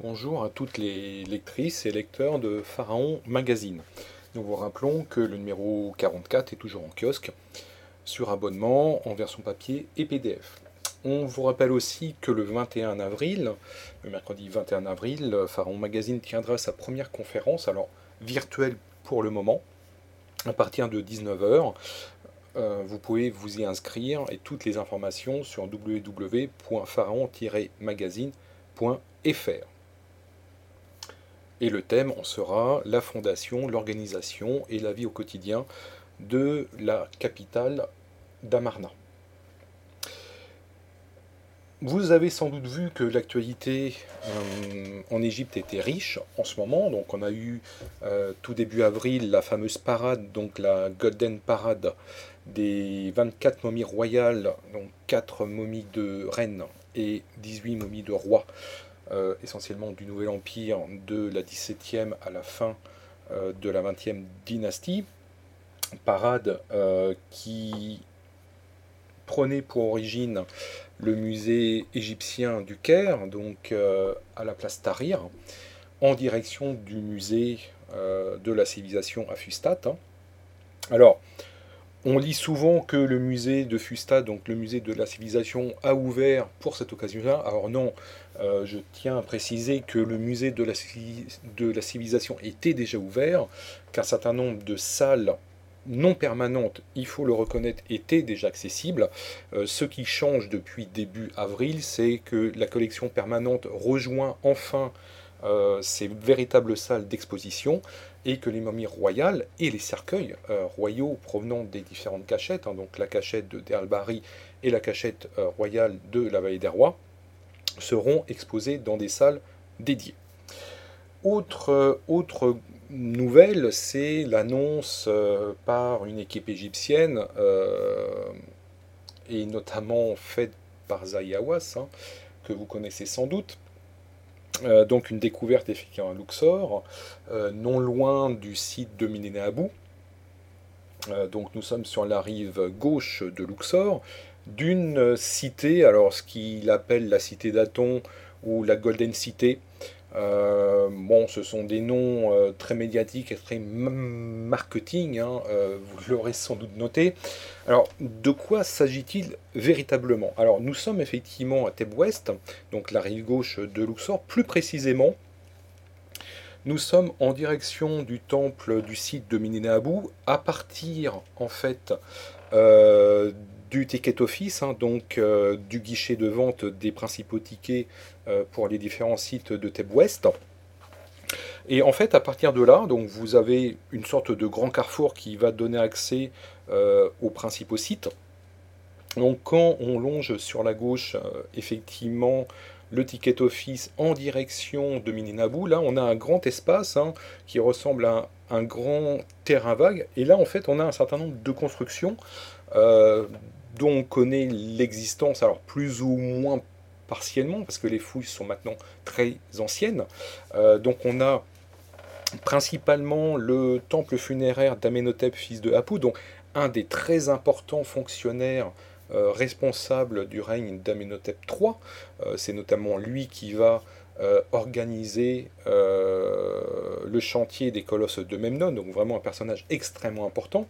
Bonjour à toutes les lectrices et lecteurs de Pharaon Magazine. Nous vous rappelons que le numéro 44 est toujours en kiosque, sur abonnement, en version papier et PDF. On vous rappelle aussi que le 21 avril, le mercredi 21 avril, Pharaon Magazine tiendra sa première conférence, alors virtuelle pour le moment, à partir de 19h. Euh, vous pouvez vous y inscrire et toutes les informations sur www.pharaon-magazine.fr. Et le thème en sera la fondation, l'organisation et la vie au quotidien de la capitale d'Amarna. Vous avez sans doute vu que l'actualité euh, en Égypte était riche en ce moment. Donc on a eu euh, tout début avril la fameuse parade, donc la Golden Parade des 24 momies royales, donc 4 momies de reines et 18 momies de rois, euh, essentiellement du Nouvel Empire de la 17e à la fin euh, de la 20e dynastie. Parade euh, qui prenait pour origine le musée égyptien du Caire, donc à la place Tahrir, en direction du musée de la civilisation à Fustat. Hein. Alors, on lit souvent que le musée de Fusta, donc le musée de la civilisation, a ouvert pour cette occasion-là. Alors non, euh, je tiens à préciser que le musée de la, civilisation était déjà ouvert, qu'un certain nombre de salles non permanentes, il faut le reconnaître, étaient déjà accessibles. Euh, ce qui change depuis début avril, c'est que la collection permanente rejoint enfin euh, ces véritables salles d'exposition et que les momies royales et les cercueils euh, royaux provenant des différentes cachettes, hein, donc la cachette de Derlbari et la cachette euh, royale de la vallée des rois, seront exposés dans des salles dédiées. Autre, euh, nouvelle, c'est l'annonce par une équipe égyptienne, et notamment faite par Zayawas, hein, que vous connaissez sans doute, euh, donc une découverte effectivement à Luxor, euh, non loin du site de Minénéabou. Euh, donc nous sommes sur la rive gauche de Luxor, d'une cité, alors ce qu'il appelle la cité d'Aton ou la Golden City, euh, bon, ce sont des noms euh, très médiatiques et très marketing, hein, euh, vous l'aurez sans doute noté. Alors, de quoi s'agit-il véritablement? Alors, nous sommes effectivement à Thèbes Ouest, donc la rive gauche de Luxor, plus précisément. Nous sommes en direction du temple du site de Minénéabou, à partir en fait du ticket office, hein, donc euh, du guichet de vente des principaux tickets euh, pour les différents sites de Thèbes Ouest. Et en fait, à partir de là, donc vous avez une sorte de grand carrefour qui va donner accès euh, aux principaux sites. Donc quand on longe sur la gauche, effectivement, le ticket office en direction de Mininabou, là on a un grand espace hein, qui ressemble à un, grand terrain vague. Et là en fait on a un certain nombre de constructions dont on connaît l'existence, alors plus ou moins partiellement, parce que les fouilles sont maintenant très anciennes. Euh, donc on a principalement le temple funéraire d'Amenhotep, fils de Apu, donc un des très importants fonctionnaires euh, responsables du règne d'Amenhotep III. Euh, c'est notamment lui qui va organiser le chantier des colosses de Memnon, donc vraiment un personnage extrêmement important.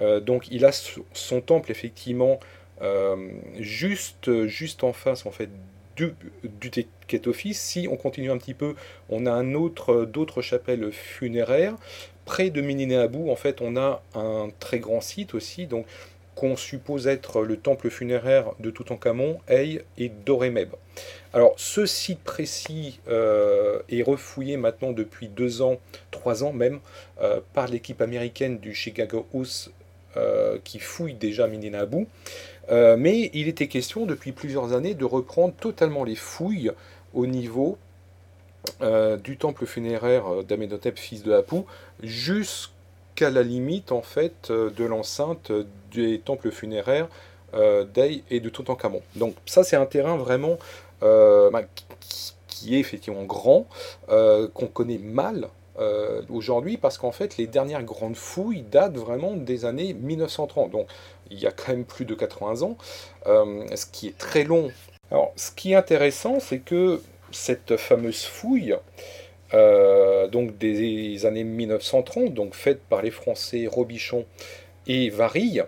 Euh, donc il a son temple effectivement euh, juste, juste en face en fait du, du Office. Si on continue un petit peu, on a un autre, d'autres chapelles funéraires. Près de Mininéabou, en fait, on a un très grand site aussi, donc qu'on suppose être le temple funéraire de Toutankhamon, Ey et Doremeb. Alors, ce site précis euh, est refouillé maintenant depuis deux ans, trois ans même, par l'équipe américaine du Chicago House euh, qui fouille déjà Mininabou. Euh, mais il était question depuis plusieurs années de reprendre totalement les fouilles au niveau euh, du temple funéraire d'Amenhotep, fils de Apu, jusqu'à la limite en fait de l'enceinte des temples funéraires d'Ey et de Toutankhamon. Donc ça c'est un terrain vraiment bah, qui est effectivement grand, qu'on connaît mal euh, aujourd'hui parce qu'en fait les dernières grandes fouilles datent vraiment des années 1930, donc il y a quand même plus de 80 ans, euh, ce qui est très long. Alors ce qui est intéressant c'est que cette fameuse fouille, euh, donc des années 1930, donc faite par les Français Robichon et Varille,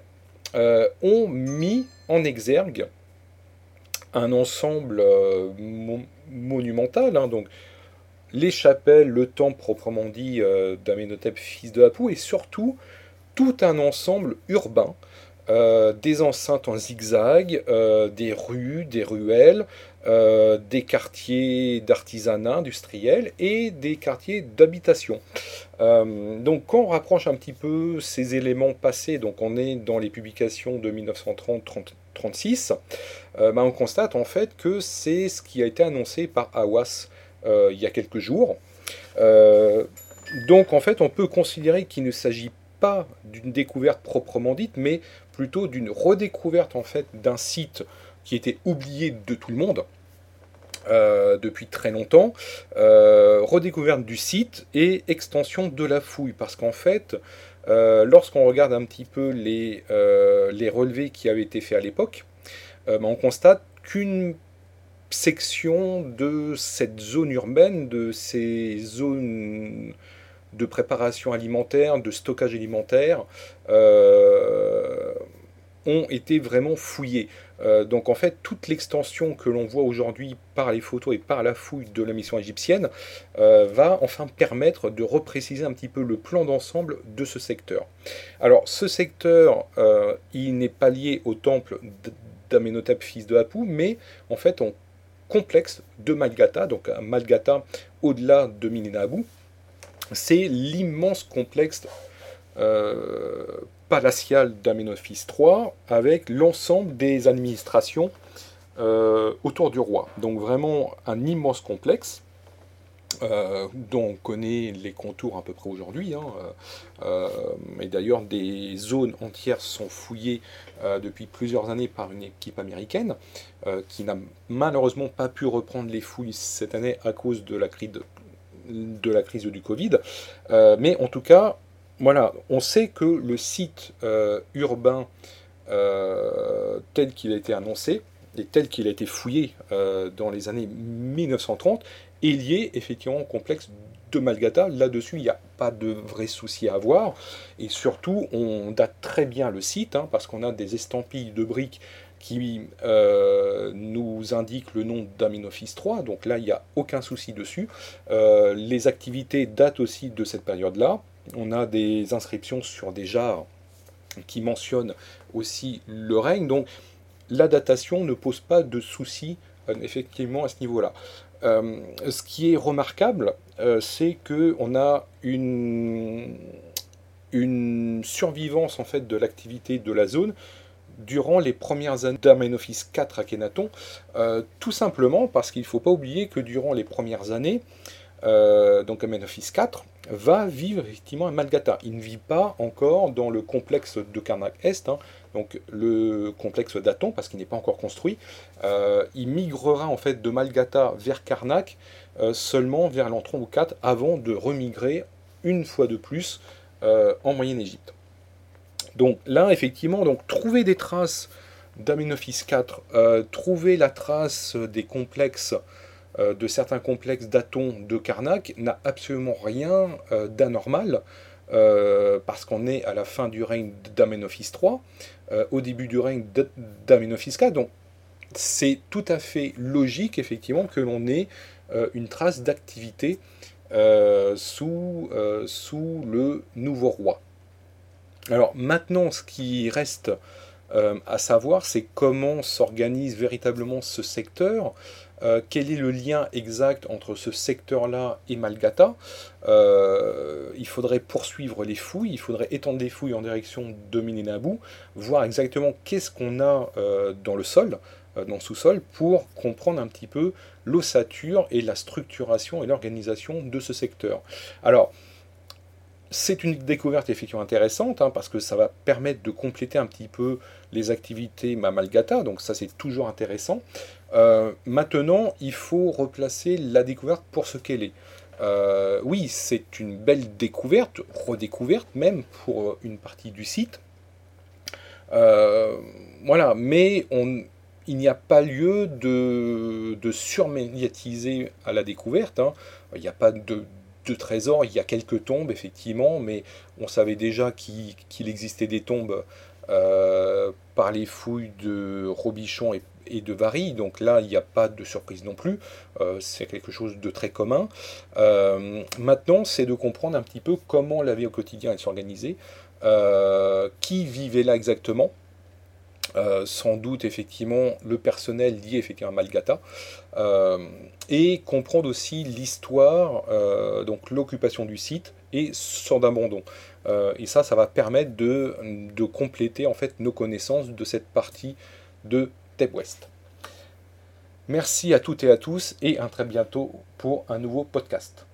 euh, ont mis en exergue un ensemble euh, monumental, hein, donc les chapelles, le temple proprement dit d'Amenhotep, fils de Apu, et surtout tout un ensemble urbain euh, des enceintes en zigzag, euh, des rues, des ruelles, euh, des quartiers d'artisanat industriel et des quartiers d'habitation. donc quand on rapproche un petit peu ces éléments passés, donc on est dans les publications de 1930-36, ben on constate en fait que c'est ce qui a été annoncé par Awas il y a quelques jours. donc en fait on peut considérer qu'il ne s'agit pas d'une découverte proprement dite, mais plutôt d'une redécouverte en fait d'un site qui était oublié de tout le monde. Euh, depuis très longtemps, euh, redécouverte du site et extension de la fouille, parce qu'en fait, euh, lorsqu'on regarde un petit peu les, les relevés qui avaient été faits à l'époque, ben, on constate qu'une section de cette zone urbaine, de ces zones de préparation alimentaire, de stockage alimentaire, ont été vraiment fouillés. Euh, donc en fait, toute l'extension que l'on voit aujourd'hui par les photos et par la fouille de la mission égyptienne euh, va enfin permettre de repréciser un petit peu le plan d'ensemble de ce secteur. Alors ce secteur, il n'est pas lié au temple d'Amenhotep, fils de Apu, mais en fait en complexe de Malgata, donc Malgata au-delà de Minenabou, c'est l'immense complexe euh, palatial d'Amenophis III avec l'ensemble des administrations euh, autour du roi. Donc vraiment un immense complexe. Euh, dont on connaît les contours à peu près aujourd'hui. Hein, et d'ailleurs, des zones entières sont fouillées depuis plusieurs années par une équipe américaine qui n'a malheureusement pas pu reprendre les fouilles cette année à cause de la crise de, la crise du Covid. Euh, mais en tout cas, voilà, on sait que le site euh, urbain euh, tel qu'il a été annoncé et tel qu'il a été fouillé dans les années 1930 est lié effectivement au complexe de Malgata. Là-dessus, il n'y a pas de vrai souci à avoir. Et surtout, on date très bien le site, hein, parce qu'on a des estampilles de briques qui euh, nous indique le nom d'Aminophis 3, donc là il n'y a aucun souci dessus. Euh, les activités datent aussi de cette période-là. On a des inscriptions sur des jarres qui mentionnent aussi le règne, donc la datation ne pose pas de souci euh, effectivement à ce niveau-là. ce qui est remarquable, c'est qu'on a une, survivance en fait de l'activité de la zone durant les premières années d'Amenophis 4 à Kenaton, euh, tout simplement parce qu'il ne faut pas oublier que durant les premières années, euh, donc Amenophis 4 va vivre effectivement à Malgata. Il ne vit pas encore dans le complexe de Karnak Est, hein, donc le complexe d'Aton, parce qu'il n'est pas encore construit. Euh, il migrera en fait de Malgata vers Karnak seulement vers l'entrée au 4 avant de remigrer une fois de plus en Moyenne Égypte. Donc là, effectivement, donc, trouver des traces d'Aminophis 4, euh, trouver la trace des complexes, euh, de certains complexes d'Aton de Karnak, n'a absolument rien euh, d'anormal, parce qu'on est à la fin du règne d'Amenophis 3, au début du règne d'Amenophis 4, donc c'est tout à fait logique, effectivement, que l'on ait une trace d'activité sous, le nouveau roi. Alors maintenant, ce qui reste euh, à savoir, c'est comment s'organise véritablement ce secteur, euh, quel est le lien exact entre ce secteur-là et Malgata. Euh, il faudrait poursuivre les fouilles, il faudrait étendre les fouilles en direction de Mininabou, voir exactement qu'est-ce qu'on a dans le sol, dans le sous-sol, pour comprendre un petit peu l'ossature et la structuration et l'organisation de ce secteur. Alors, c'est une découverte effectivement intéressante hein, parce que ça va permettre de compléter un petit peu les activités Mamalgata, donc ça c'est toujours intéressant. Euh, maintenant, il faut replacer la découverte pour ce qu'elle est. Euh, oui, c'est une belle découverte, redécouverte même pour une partie du site. Euh, voilà, mais il n'y a pas lieu de, de surmédiatiser à la découverte. Hein. Il n'y a pas de, trésors, il y a quelques tombes effectivement, mais on savait déjà qu'il existait des tombes euh, par les fouilles de Robichon et, de Vary, donc là il n'y a pas de surprise non plus, euh, c'est quelque chose de très commun. Euh, maintenant c'est de comprendre un petit peu comment la vie au quotidien est s'organisait, qui vivait là exactement, euh, sans doute effectivement le personnel lié effectivement à Malgata, euh, et comprendre aussi l'histoire, euh, donc l'occupation du site et son abandon. Et ça, ça va permettre de, compléter en fait nos connaissances de cette partie de West. Merci à toutes et à tous et à très bientôt pour un nouveau podcast.